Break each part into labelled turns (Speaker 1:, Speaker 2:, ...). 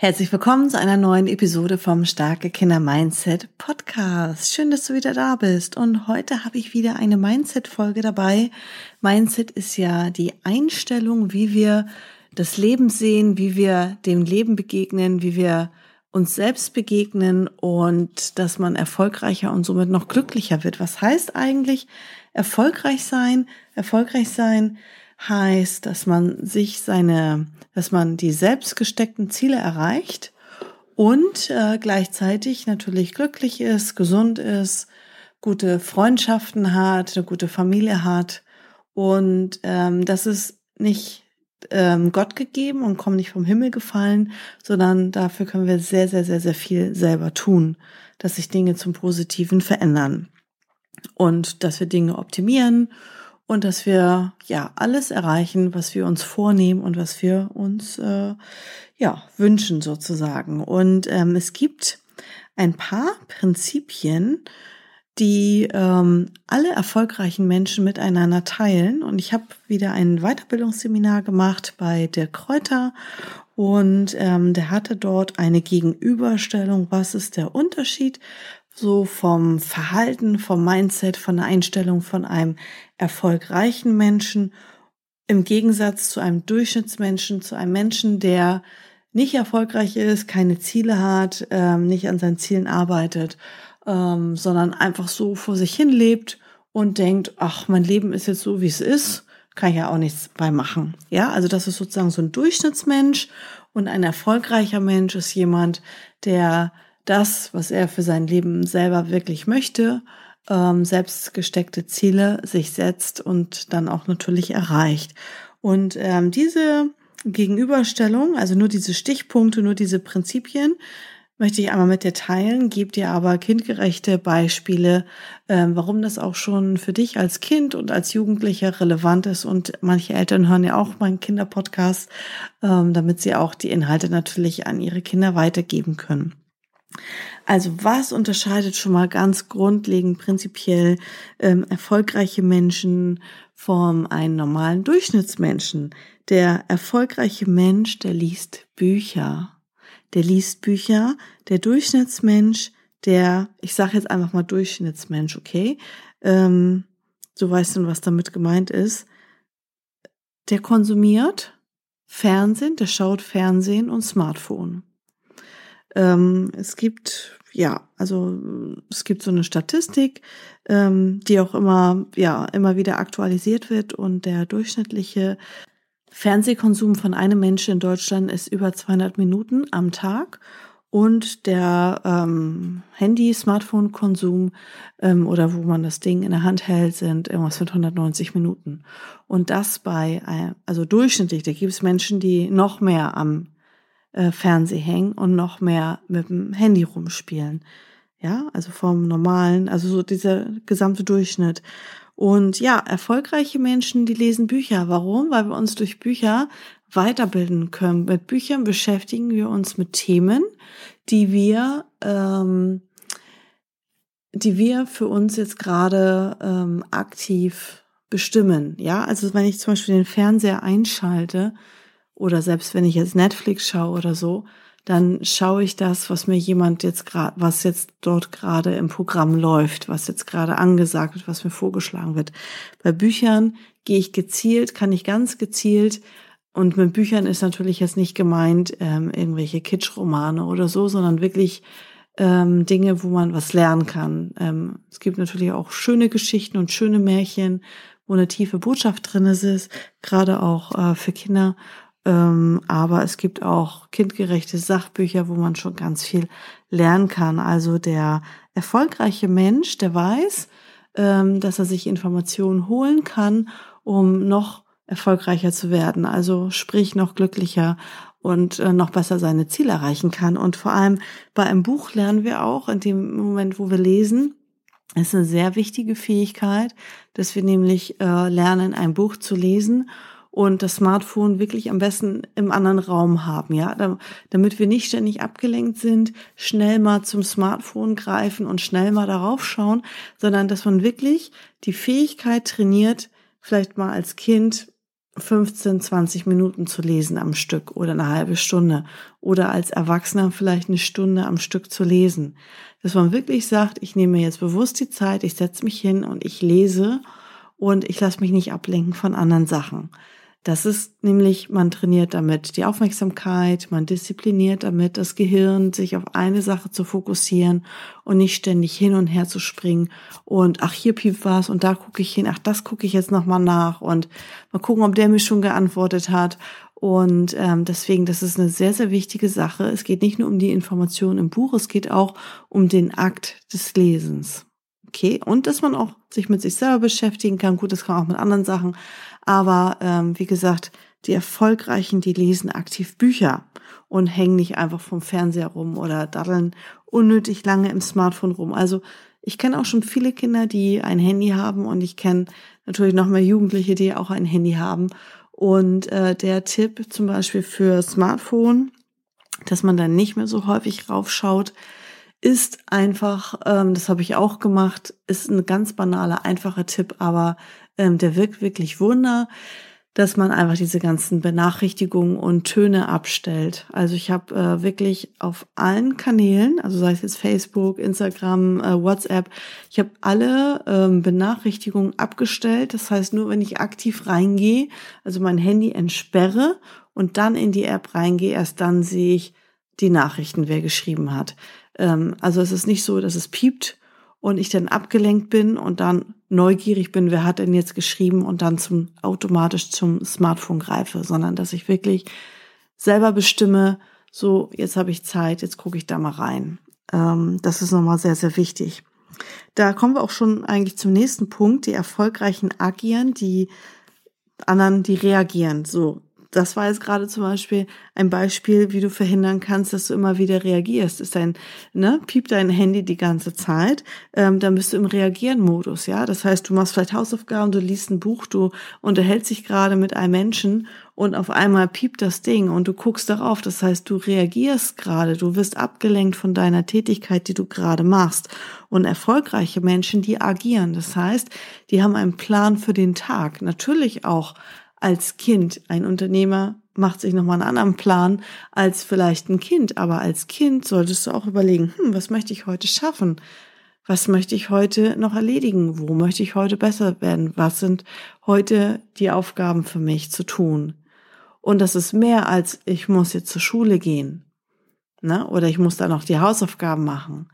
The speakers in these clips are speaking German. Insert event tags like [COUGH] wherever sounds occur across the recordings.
Speaker 1: Herzlich willkommen zu einer neuen Episode vom Starke Kinder Mindset Podcast. Schön, dass du wieder da bist. Und heute habe ich wieder eine Mindset-Folge dabei. Mindset ist ja die Einstellung, wie wir das Leben sehen, wie wir dem Leben begegnen, wie wir uns selbst begegnen und dass man erfolgreicher und somit noch glücklicher wird. Was heißt eigentlich erfolgreich sein? Erfolgreich sein heißt, dass man sich seine, dass man die selbst gesteckten Ziele erreicht und äh, gleichzeitig natürlich glücklich ist, gesund ist, gute Freundschaften hat, eine gute Familie hat. Und ähm, das ist nicht ähm, Gott gegeben und kommen nicht vom Himmel gefallen, sondern dafür können wir sehr, sehr, sehr, sehr viel selber tun, dass sich Dinge zum Positiven verändern und dass wir Dinge optimieren und dass wir ja alles erreichen, was wir uns vornehmen und was wir uns äh, ja wünschen sozusagen. Und ähm, es gibt ein paar Prinzipien, die ähm, alle erfolgreichen Menschen miteinander teilen. Und ich habe wieder ein Weiterbildungsseminar gemacht bei der Kräuter und ähm, der hatte dort eine Gegenüberstellung, was ist der Unterschied so vom Verhalten, vom Mindset, von der Einstellung von einem erfolgreichen Menschen im Gegensatz zu einem Durchschnittsmenschen, zu einem Menschen, der nicht erfolgreich ist, keine Ziele hat, ähm, nicht an seinen Zielen arbeitet, ähm, sondern einfach so vor sich hin lebt und denkt, ach, mein Leben ist jetzt so, wie es ist, kann ich ja auch nichts bei machen. Ja, also das ist sozusagen so ein Durchschnittsmensch und ein erfolgreicher Mensch ist jemand, der das, was er für sein Leben selber wirklich möchte, ähm, selbst gesteckte Ziele sich setzt und dann auch natürlich erreicht. Und ähm, diese Gegenüberstellung, also nur diese Stichpunkte, nur diese Prinzipien, möchte ich einmal mit dir teilen, gebe dir aber kindgerechte Beispiele, ähm, warum das auch schon für dich als Kind und als Jugendlicher relevant ist. Und manche Eltern hören ja auch meinen Kinderpodcast, ähm, damit sie auch die Inhalte natürlich an ihre Kinder weitergeben können. Also was unterscheidet schon mal ganz grundlegend prinzipiell ähm, erfolgreiche Menschen vom einen normalen Durchschnittsmenschen? Der erfolgreiche Mensch, der liest Bücher. Der liest Bücher. Der Durchschnittsmensch, der, ich sage jetzt einfach mal Durchschnittsmensch, okay? Ähm, du weißt dann, was damit gemeint ist. Der konsumiert Fernsehen, der schaut Fernsehen und Smartphone. Ähm, es gibt, ja, also es gibt so eine Statistik, ähm, die auch immer, ja, immer wieder aktualisiert wird und der durchschnittliche Fernsehkonsum von einem Menschen in Deutschland ist über 200 Minuten am Tag und der ähm, Handy, Smartphone-Konsum ähm, oder wo man das Ding in der Hand hält, sind irgendwas mit 190 Minuten. Und das bei, äh, also durchschnittlich, da gibt es Menschen, die noch mehr am äh, Fernseh hängen und noch mehr mit dem Handy rumspielen. Ja, also vom normalen, also so dieser gesamte Durchschnitt. Und ja, erfolgreiche Menschen, die lesen Bücher. Warum? Weil wir uns durch Bücher weiterbilden können. Mit Büchern beschäftigen wir uns mit Themen, die wir, ähm, die wir für uns jetzt gerade ähm, aktiv bestimmen. Ja, also wenn ich zum Beispiel den Fernseher einschalte, oder selbst wenn ich jetzt Netflix schaue oder so, dann schaue ich das, was mir jemand jetzt gerade, was jetzt dort gerade im Programm läuft, was jetzt gerade angesagt wird, was mir vorgeschlagen wird. Bei Büchern gehe ich gezielt, kann ich ganz gezielt und mit Büchern ist natürlich jetzt nicht gemeint ähm, irgendwelche Kitschromane oder so, sondern wirklich ähm, Dinge, wo man was lernen kann. Ähm, es gibt natürlich auch schöne Geschichten und schöne Märchen, wo eine tiefe Botschaft drin ist, gerade auch äh, für Kinder. Ähm, aber es gibt auch kindgerechte Sachbücher, wo man schon ganz viel lernen kann. Also der erfolgreiche Mensch, der weiß, ähm, dass er sich Informationen holen kann, um noch erfolgreicher zu werden, also sprich noch glücklicher und äh, noch besser seine Ziele erreichen kann. Und vor allem bei einem Buch lernen wir auch in dem Moment, wo wir lesen, ist eine sehr wichtige Fähigkeit, dass wir nämlich äh, lernen, ein Buch zu lesen und das Smartphone wirklich am besten im anderen Raum haben, ja, damit wir nicht ständig abgelenkt sind, schnell mal zum Smartphone greifen und schnell mal darauf schauen, sondern dass man wirklich die Fähigkeit trainiert, vielleicht mal als Kind 15, 20 Minuten zu lesen am Stück oder eine halbe Stunde oder als Erwachsener vielleicht eine Stunde am Stück zu lesen. Dass man wirklich sagt, ich nehme jetzt bewusst die Zeit, ich setze mich hin und ich lese und ich lasse mich nicht ablenken von anderen Sachen. Das ist nämlich, man trainiert damit die Aufmerksamkeit, man diszipliniert damit das Gehirn, sich auf eine Sache zu fokussieren und nicht ständig hin und her zu springen und ach, hier piept was und da gucke ich hin, ach, das gucke ich jetzt nochmal nach und mal gucken, ob der mir schon geantwortet hat. Und ähm, deswegen, das ist eine sehr, sehr wichtige Sache. Es geht nicht nur um die Information im Buch, es geht auch um den Akt des Lesens. Okay, und dass man auch sich mit sich selber beschäftigen kann. Gut, das kann man auch mit anderen Sachen. Aber ähm, wie gesagt, die Erfolgreichen, die lesen aktiv Bücher und hängen nicht einfach vom Fernseher rum oder daddeln unnötig lange im Smartphone rum. Also ich kenne auch schon viele Kinder, die ein Handy haben und ich kenne natürlich noch mehr Jugendliche, die auch ein Handy haben. Und äh, der Tipp zum Beispiel für Smartphone, dass man dann nicht mehr so häufig raufschaut, ist einfach, ähm, das habe ich auch gemacht, ist ein ganz banaler, einfacher Tipp, aber ähm, der wirkt wirklich Wunder, dass man einfach diese ganzen Benachrichtigungen und Töne abstellt. Also ich habe äh, wirklich auf allen Kanälen, also sei es jetzt Facebook, Instagram, äh, WhatsApp, ich habe alle ähm, Benachrichtigungen abgestellt. Das heißt, nur wenn ich aktiv reingehe, also mein Handy entsperre und dann in die App reingehe, erst dann sehe ich die Nachrichten, wer geschrieben hat. Ähm, also es ist nicht so, dass es piept und ich dann abgelenkt bin und dann neugierig bin, wer hat denn jetzt geschrieben und dann zum automatisch zum Smartphone greife, sondern dass ich wirklich selber bestimme, so jetzt habe ich Zeit, jetzt gucke ich da mal rein. Ähm, das ist nochmal sehr, sehr wichtig. Da kommen wir auch schon eigentlich zum nächsten Punkt. Die erfolgreichen agieren, die anderen, die reagieren. So, das war jetzt gerade zum Beispiel ein Beispiel, wie du verhindern kannst, dass du immer wieder reagierst. Ist dein, ne, piept dein Handy die ganze Zeit, ähm, dann bist du im Reagieren-Modus, ja. Das heißt, du machst vielleicht Hausaufgaben, du liest ein Buch, du unterhältst dich gerade mit einem Menschen und auf einmal piept das Ding und du guckst darauf. Das heißt, du reagierst gerade, du wirst abgelenkt von deiner Tätigkeit, die du gerade machst. Und erfolgreiche Menschen, die agieren. Das heißt, die haben einen Plan für den Tag. Natürlich auch als Kind. Ein Unternehmer macht sich nochmal einen anderen Plan als vielleicht ein Kind. Aber als Kind solltest du auch überlegen, hm, was möchte ich heute schaffen? Was möchte ich heute noch erledigen? Wo möchte ich heute besser werden? Was sind heute die Aufgaben für mich zu tun? Und das ist mehr als ich muss jetzt zur Schule gehen. Ne? Oder ich muss da noch die Hausaufgaben machen.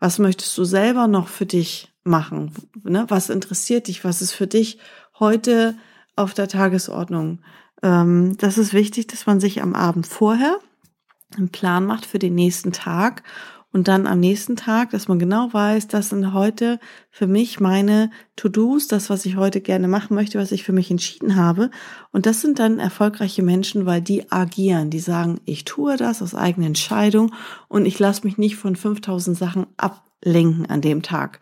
Speaker 1: Was möchtest du selber noch für dich machen? Ne? Was interessiert dich? Was ist für dich heute auf der Tagesordnung. Ähm, das ist wichtig, dass man sich am Abend vorher einen Plan macht für den nächsten Tag und dann am nächsten Tag, dass man genau weiß, das sind heute für mich meine To-Dos, das, was ich heute gerne machen möchte, was ich für mich entschieden habe. Und das sind dann erfolgreiche Menschen, weil die agieren, die sagen, ich tue das aus eigener Entscheidung und ich lasse mich nicht von 5000 Sachen ablenken an dem Tag.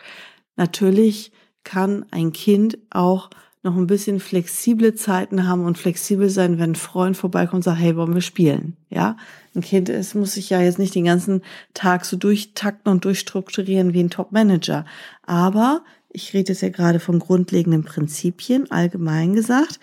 Speaker 1: Natürlich kann ein Kind auch noch ein bisschen flexible Zeiten haben und flexibel sein, wenn ein Freund vorbeikommt und sagt, hey, wollen wir spielen? Ja, ein Kind es muss sich ja jetzt nicht den ganzen Tag so durchtakten und durchstrukturieren wie ein Top-Manager. Aber ich rede jetzt ja gerade von grundlegenden Prinzipien, allgemein gesagt,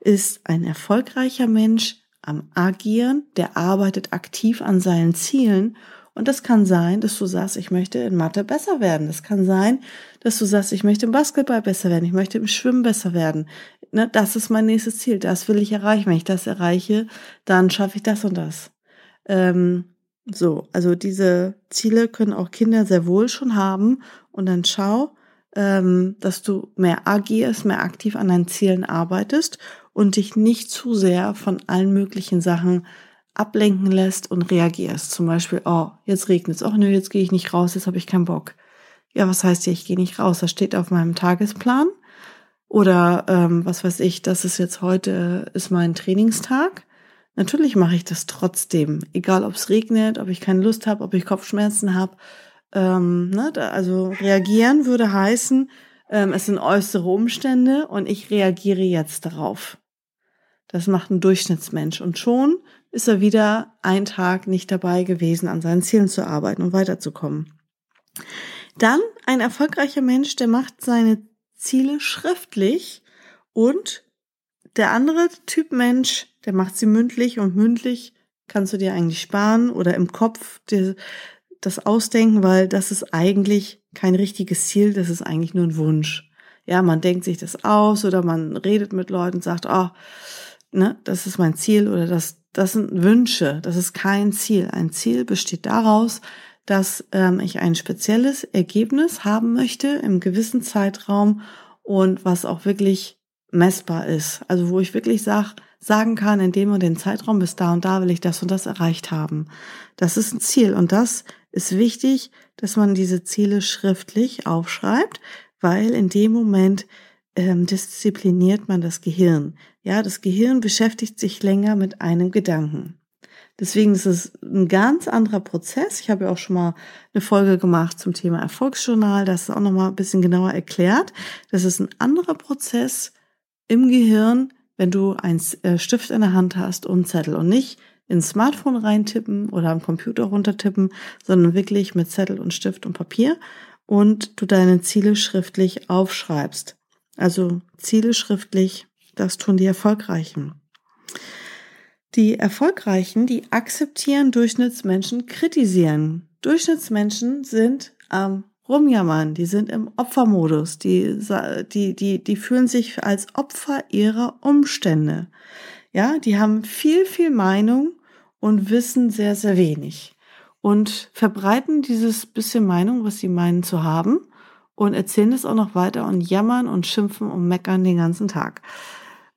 Speaker 1: ist ein erfolgreicher Mensch am Agieren, der arbeitet aktiv an seinen Zielen und das kann sein, dass du sagst, ich möchte in Mathe besser werden. Das kann sein, dass du sagst, ich möchte im Basketball besser werden. Ich möchte im Schwimmen besser werden. Ne, das ist mein nächstes Ziel. Das will ich erreichen. Wenn ich das erreiche, dann schaffe ich das und das. Ähm, so, also diese Ziele können auch Kinder sehr wohl schon haben. Und dann schau, ähm, dass du mehr agierst, mehr aktiv an deinen Zielen arbeitest und dich nicht zu sehr von allen möglichen Sachen ablenken lässt und reagierst. Zum Beispiel, oh, jetzt regnet es. Oh nö, jetzt gehe ich nicht raus, jetzt habe ich keinen Bock. Ja, was heißt hier, ich gehe nicht raus? Das steht auf meinem Tagesplan. Oder ähm, was weiß ich, das ist jetzt heute, ist mein Trainingstag. Natürlich mache ich das trotzdem, egal ob es regnet, ob ich keine Lust habe, ob ich Kopfschmerzen habe. Ähm, ne, da, also reagieren würde heißen, ähm, es sind äußere Umstände und ich reagiere jetzt darauf. Das macht ein Durchschnittsmensch und schon ist er wieder einen Tag nicht dabei gewesen, an seinen Zielen zu arbeiten und weiterzukommen. Dann ein erfolgreicher Mensch, der macht seine Ziele schriftlich und der andere Typ Mensch, der macht sie mündlich und mündlich kannst du dir eigentlich sparen oder im Kopf dir das ausdenken, weil das ist eigentlich kein richtiges Ziel, das ist eigentlich nur ein Wunsch. Ja, man denkt sich das aus oder man redet mit Leuten und sagt, oh, ne, das ist mein Ziel oder das, das sind Wünsche, das ist kein Ziel. Ein Ziel besteht daraus, dass ähm, ich ein spezielles Ergebnis haben möchte im gewissen Zeitraum und was auch wirklich messbar ist. Also wo ich wirklich sag, sagen kann, in dem und dem Zeitraum bis da und da will ich das und das erreicht haben. Das ist ein Ziel und das ist wichtig, dass man diese Ziele schriftlich aufschreibt, weil in dem Moment ähm, diszipliniert man das Gehirn. Ja, das Gehirn beschäftigt sich länger mit einem Gedanken. Deswegen ist es ein ganz anderer Prozess. Ich habe ja auch schon mal eine Folge gemacht zum Thema Erfolgsjournal. Das ist auch noch mal ein bisschen genauer erklärt. Das ist ein anderer Prozess im Gehirn, wenn du einen äh, Stift in der Hand hast und Zettel und nicht ins Smartphone reintippen oder am Computer runtertippen, sondern wirklich mit Zettel und Stift und Papier und du deine Ziele schriftlich aufschreibst. Also Ziele schriftlich, das tun die Erfolgreichen. Die Erfolgreichen, die akzeptieren Durchschnittsmenschen, kritisieren. Durchschnittsmenschen sind am rumjammern, die sind im Opfermodus, die, die, die, die fühlen sich als Opfer ihrer Umstände. Ja, die haben viel, viel Meinung und wissen sehr, sehr wenig und verbreiten dieses bisschen Meinung, was sie meinen zu haben und erzählen es auch noch weiter und jammern und schimpfen und meckern den ganzen Tag.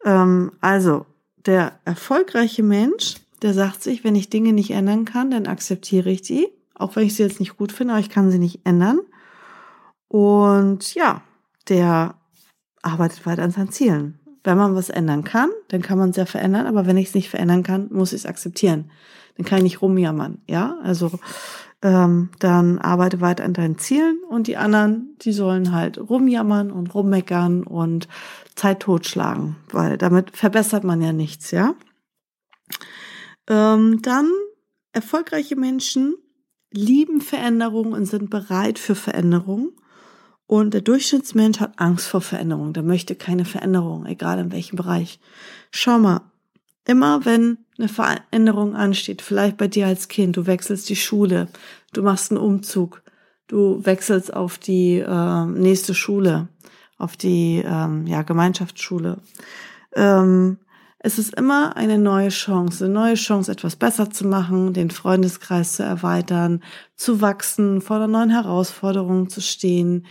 Speaker 1: Ähm, also, der erfolgreiche Mensch, der sagt sich, wenn ich Dinge nicht ändern kann, dann akzeptiere ich die, auch wenn ich sie jetzt nicht gut finde, aber ich kann sie nicht ändern. Und ja, der arbeitet weiter an seinen Zielen. Wenn man was ändern kann, dann kann man es ja verändern, aber wenn ich es nicht verändern kann, muss ich es akzeptieren. Dann kann ich nicht rumjammern, ja? Also ähm, dann arbeite weiter an deinen Zielen und die anderen, die sollen halt rumjammern und rummeckern und Zeit totschlagen, weil damit verbessert man ja nichts, ja? Ähm, dann erfolgreiche Menschen lieben Veränderungen und sind bereit für Veränderungen. Und der Durchschnittsmensch hat Angst vor Veränderung. Der möchte keine Veränderung, egal in welchem Bereich. Schau mal, immer wenn eine Veränderung ansteht, vielleicht bei dir als Kind, du wechselst die Schule, du machst einen Umzug, du wechselst auf die äh, nächste Schule, auf die ähm, ja, Gemeinschaftsschule. Ähm, es ist immer eine neue Chance, eine neue Chance, etwas besser zu machen, den Freundeskreis zu erweitern, zu wachsen, vor der neuen Herausforderung zu stehen,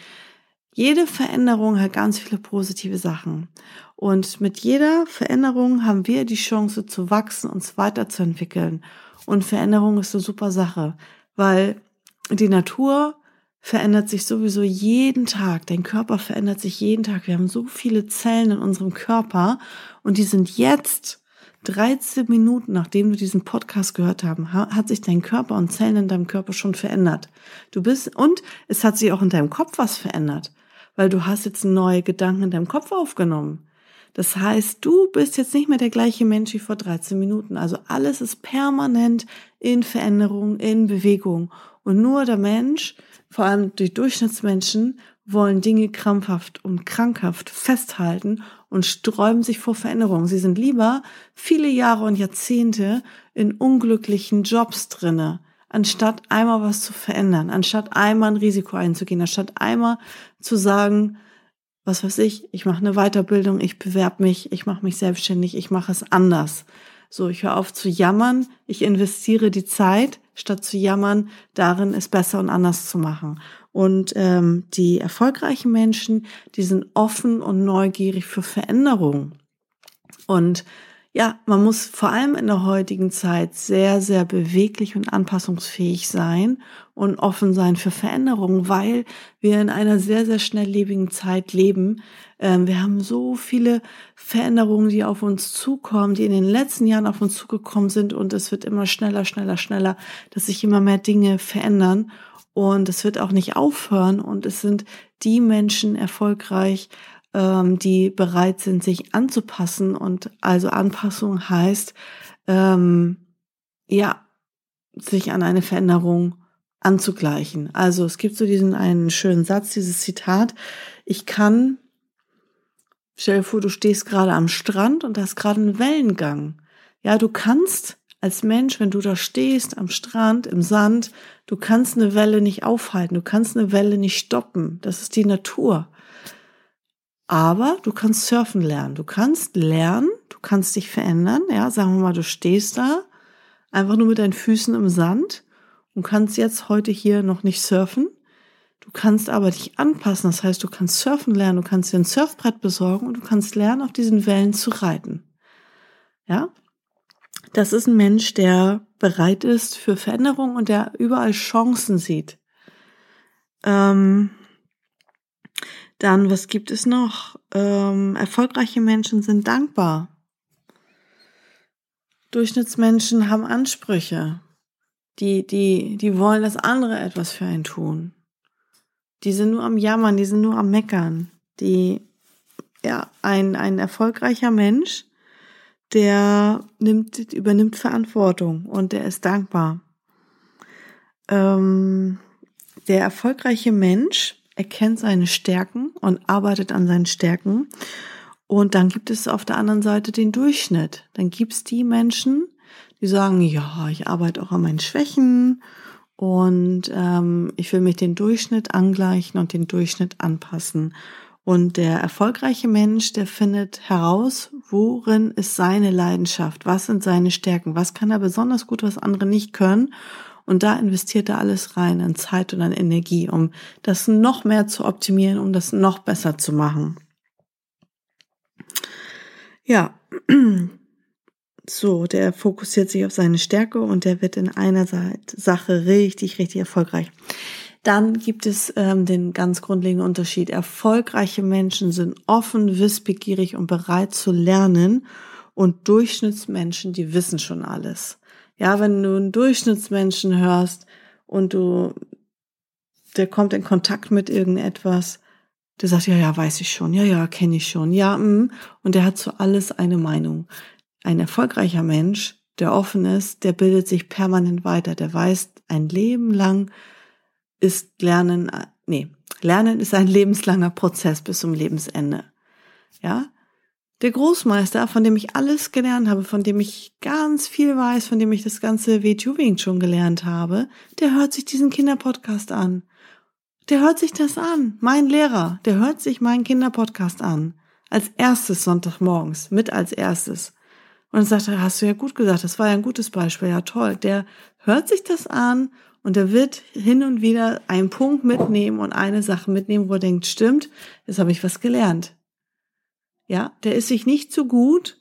Speaker 1: jede Veränderung hat ganz viele positive Sachen. Und mit jeder Veränderung haben wir die Chance zu wachsen, uns weiterzuentwickeln. Und Veränderung ist eine super Sache, weil die Natur verändert sich sowieso jeden Tag. Dein Körper verändert sich jeden Tag. Wir haben so viele Zellen in unserem Körper und die sind jetzt 13 Minuten, nachdem du diesen Podcast gehört haben, hat sich dein Körper und Zellen in deinem Körper schon verändert. Du bist, und es hat sich auch in deinem Kopf was verändert weil du hast jetzt neue Gedanken in deinem Kopf aufgenommen. Das heißt, du bist jetzt nicht mehr der gleiche Mensch wie vor 13 Minuten. Also alles ist permanent in Veränderung, in Bewegung. Und nur der Mensch, vor allem die Durchschnittsmenschen, wollen Dinge krampfhaft und krankhaft festhalten und sträuben sich vor Veränderungen. Sie sind lieber viele Jahre und Jahrzehnte in unglücklichen Jobs drinne, anstatt einmal was zu verändern, anstatt einmal ein Risiko einzugehen, anstatt einmal zu sagen, was weiß ich, ich mache eine Weiterbildung, ich bewerbe mich, ich mache mich selbstständig, ich mache es anders. So, ich höre auf zu jammern, ich investiere die Zeit, statt zu jammern, darin es besser und anders zu machen. Und ähm, die erfolgreichen Menschen, die sind offen und neugierig für Veränderungen. Und ja, man muss vor allem in der heutigen Zeit sehr, sehr beweglich und anpassungsfähig sein und offen sein für Veränderungen, weil wir in einer sehr, sehr schnelllebigen Zeit leben. Ähm, wir haben so viele Veränderungen, die auf uns zukommen, die in den letzten Jahren auf uns zugekommen sind und es wird immer schneller, schneller, schneller, dass sich immer mehr Dinge verändern und es wird auch nicht aufhören und es sind die Menschen erfolgreich, ähm, die bereit sind, sich anzupassen. Und also Anpassung heißt, ähm, ja, sich an eine Veränderung anzugleichen. Also es gibt so diesen einen schönen Satz, dieses Zitat, ich kann, stell dir vor, du stehst gerade am Strand und hast gerade einen Wellengang. Ja, du kannst als Mensch, wenn du da stehst am Strand, im Sand, du kannst eine Welle nicht aufhalten, du kannst eine Welle nicht stoppen. Das ist die Natur. Aber du kannst surfen lernen. Du kannst lernen, du kannst dich verändern. Ja, sagen wir mal, du stehst da einfach nur mit deinen Füßen im Sand und kannst jetzt heute hier noch nicht surfen. Du kannst aber dich anpassen. Das heißt, du kannst surfen lernen, du kannst dir ein Surfbrett besorgen und du kannst lernen, auf diesen Wellen zu reiten. Ja? Das ist ein Mensch, der bereit ist für Veränderung und der überall Chancen sieht. Ähm, dann, was gibt es noch? Ähm, erfolgreiche Menschen sind dankbar. Durchschnittsmenschen haben Ansprüche. Die, die, die wollen, dass andere etwas für einen tun. Die sind nur am Jammern, die sind nur am Meckern. Die, ja, ein, ein erfolgreicher Mensch, der nimmt, übernimmt Verantwortung und der ist dankbar. Ähm, der erfolgreiche Mensch erkennt seine Stärken und arbeitet an seinen Stärken. Und dann gibt es auf der anderen Seite den Durchschnitt. Dann gibt es die Menschen, die sagen, ja, ich arbeite auch an meinen Schwächen und ähm, ich will mich den Durchschnitt angleichen und den Durchschnitt anpassen. Und der erfolgreiche Mensch, der findet heraus, worin ist seine Leidenschaft, was sind seine Stärken, was kann er besonders gut, was andere nicht können und da investiert er alles rein an Zeit und an Energie, um das noch mehr zu optimieren, um das noch besser zu machen. Ja, so, der fokussiert sich auf seine Stärke und der wird in einer Sache richtig, richtig erfolgreich. Dann gibt es ähm, den ganz grundlegenden Unterschied. Erfolgreiche Menschen sind offen, wissbegierig und bereit zu lernen und Durchschnittsmenschen, die wissen schon alles. Ja, wenn du einen Durchschnittsmenschen hörst und du, der kommt in Kontakt mit irgendetwas, der sagt, ja, ja, weiß ich schon, ja, ja, kenne ich schon, ja, mm, und der hat zu alles eine Meinung. Ein erfolgreicher Mensch, der offen ist, der bildet sich permanent weiter, der weiß, ein Leben lang ist Lernen, nee, Lernen ist ein [LAUGHS] lebenslanger Prozess bis zum Lebensende. Ja, der Großmeister, von dem ich alles gelernt habe, von dem ich ganz viel weiß, von dem ich das ganze WTU schon gelernt habe, der hört sich diesen Kinderpodcast an. Der hört sich das an. Mein Lehrer, der hört sich meinen Kinderpodcast an. Als erstes Sonntagmorgens, mit als erstes. Und sagt hast du ja gut gesagt, das war ja ein gutes Beispiel, ja toll. Der hört sich das an und er wird hin und wieder einen Punkt mitnehmen und eine Sache mitnehmen, wo er denkt, stimmt, jetzt habe ich was gelernt. Ja, der ist sich nicht so gut,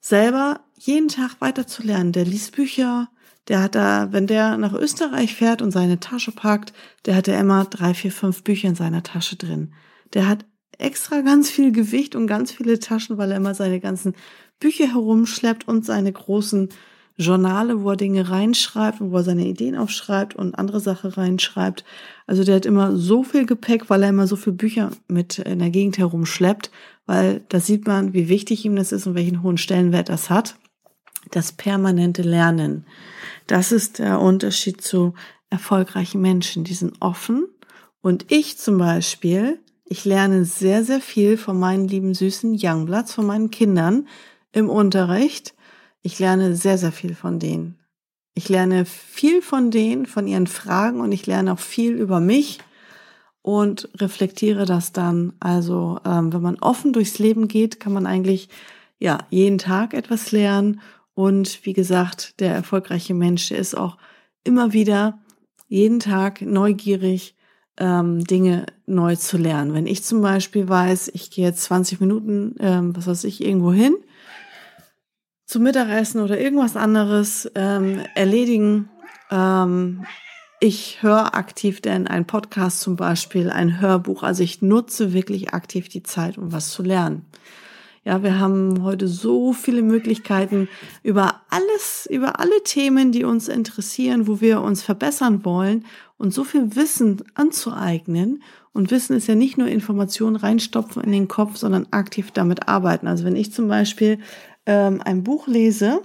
Speaker 1: selber jeden Tag weiter zu lernen. Der liest Bücher, der hat da, wenn der nach Österreich fährt und seine Tasche packt, der hat ja immer drei, vier, fünf Bücher in seiner Tasche drin. Der hat extra ganz viel Gewicht und ganz viele Taschen, weil er immer seine ganzen Bücher herumschleppt und seine großen Journale, wo er Dinge reinschreibt und wo er seine Ideen aufschreibt und andere Sachen reinschreibt. Also der hat immer so viel Gepäck, weil er immer so viele Bücher mit in der Gegend herumschleppt, weil da sieht man, wie wichtig ihm das ist und welchen hohen Stellenwert das hat. Das permanente Lernen. Das ist der Unterschied zu erfolgreichen Menschen. Die sind offen. Und ich zum Beispiel, ich lerne sehr, sehr viel von meinen lieben süßen Youngbloods, von meinen Kindern im Unterricht. Ich lerne sehr, sehr viel von denen. Ich lerne viel von denen, von ihren Fragen und ich lerne auch viel über mich und reflektiere das dann. Also ähm, wenn man offen durchs Leben geht, kann man eigentlich ja jeden Tag etwas lernen. Und wie gesagt, der erfolgreiche Mensch, ist auch immer wieder jeden Tag neugierig, ähm, Dinge neu zu lernen. Wenn ich zum Beispiel weiß, ich gehe jetzt 20 Minuten, ähm, was weiß ich, irgendwo hin, zum Mittagessen oder irgendwas anderes ähm, erledigen. Ähm, ich höre aktiv denn ein Podcast zum Beispiel, ein Hörbuch. Also ich nutze wirklich aktiv die Zeit, um was zu lernen. Ja, wir haben heute so viele Möglichkeiten über alles, über alle Themen, die uns interessieren, wo wir uns verbessern wollen und so viel Wissen anzueignen. Und Wissen ist ja nicht nur Informationen reinstopfen in den Kopf, sondern aktiv damit arbeiten. Also wenn ich zum Beispiel ähm, ein Buch lese,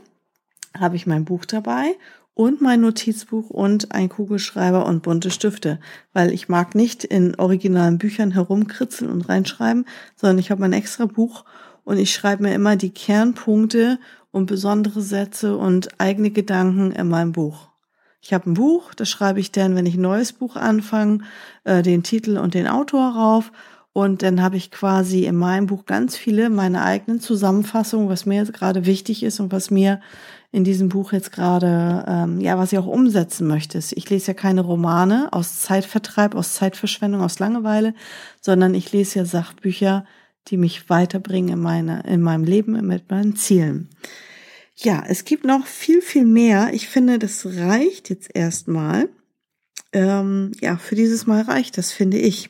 Speaker 1: habe ich mein Buch dabei und mein Notizbuch und ein Kugelschreiber und bunte Stifte, weil ich mag nicht in originalen Büchern herumkritzeln und reinschreiben, sondern ich habe ein extra Buch und ich schreibe mir immer die Kernpunkte und besondere Sätze und eigene Gedanken in meinem Buch. Ich habe ein Buch, das schreibe ich dann, wenn ich ein neues Buch anfange, äh, den Titel und den Autor rauf. Und dann habe ich quasi in meinem Buch ganz viele meine eigenen Zusammenfassungen, was mir gerade wichtig ist und was mir in diesem Buch jetzt gerade, ähm, ja, was ich auch umsetzen möchte. Ich lese ja keine Romane aus Zeitvertreib, aus Zeitverschwendung, aus Langeweile, sondern ich lese ja Sachbücher, die mich weiterbringen in, meine, in meinem Leben mit meinen Zielen. Ja, es gibt noch viel, viel mehr. Ich finde, das reicht jetzt erstmal. Ähm, ja, für dieses Mal reicht das, finde ich.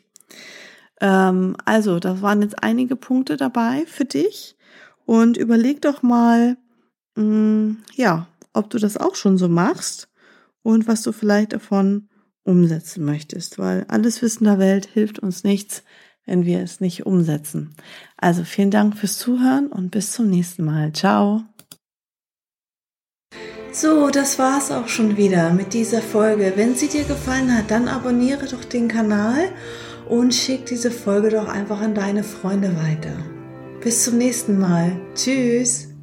Speaker 1: Ähm, also, da waren jetzt einige Punkte dabei für dich. Und überleg doch mal, mh, mm, ja, ob du das auch schon so machst und was du vielleicht davon umsetzen möchtest, weil alles Wissen der Welt hilft uns nichts, wenn wir es nicht umsetzen. Also vielen Dank fürs Zuhören und bis zum nächsten Mal. Ciao. So, das war's auch schon wieder mit dieser Folge. Wenn sie dir gefallen hat, dann abonniere doch den Kanal und schick diese Folge doch einfach an deine Freunde weiter. Bis zum nächsten Mal. Tschüss.